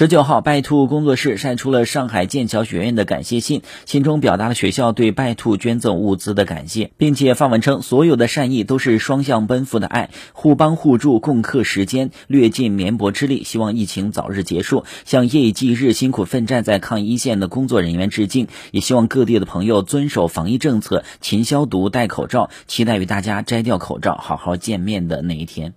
十九号拜兔工作室晒出了上海剑桥学院的感谢信信中表达了学校对拜兔捐赠物资的感谢并且发文称所有的善意都是双向奔赴的爱互帮互助共克时间略尽绵薄之力希望疫情早日结束向夜以继日辛苦奋战在抗疫一线的工作人员致敬也希望各地的朋友遵守防疫政策勤消毒戴口罩期待与大家摘掉口罩好好见面的那一天。